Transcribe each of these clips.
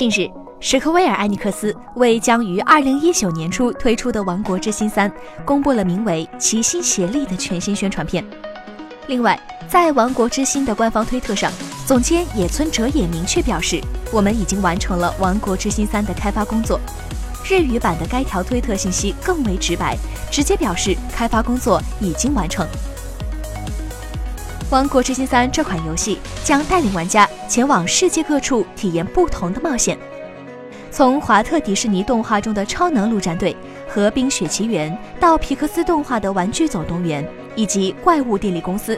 近日，史克威尔艾尼克斯为将于二零一九年初推出的《王国之心三》公布了名为《齐心协力》的全新宣传片。另外，在《王国之心》的官方推特上，总监野村哲也明确表示：“我们已经完成了《王国之心三》的开发工作。”日语版的该条推特信息更为直白，直接表示开发工作已经完成。《王国之心三》这款游戏将带领玩家前往世界各处体验不同的冒险，从华特迪士尼动画中的超能陆战队和《冰雪奇缘》，到皮克斯动画的《玩具总动员》以及《怪物电力公司》，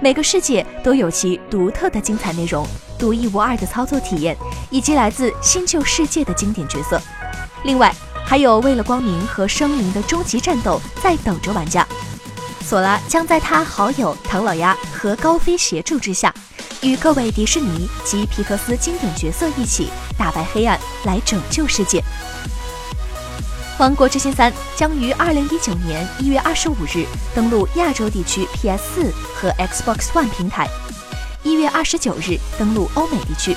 每个世界都有其独特的精彩内容、独一无二的操作体验，以及来自新旧世界的经典角色。另外，还有为了光明和生灵的终极战斗在等着玩家。索拉将在他好友唐老鸭和高飞协助之下，与各位迪士尼及皮克斯经典角色一起打败黑暗，来拯救世界。《王国之心三》将于二零一九年一月二十五日登陆亚洲地区 PS 四和 Xbox One 平台，一月二十九日登陆欧美地区。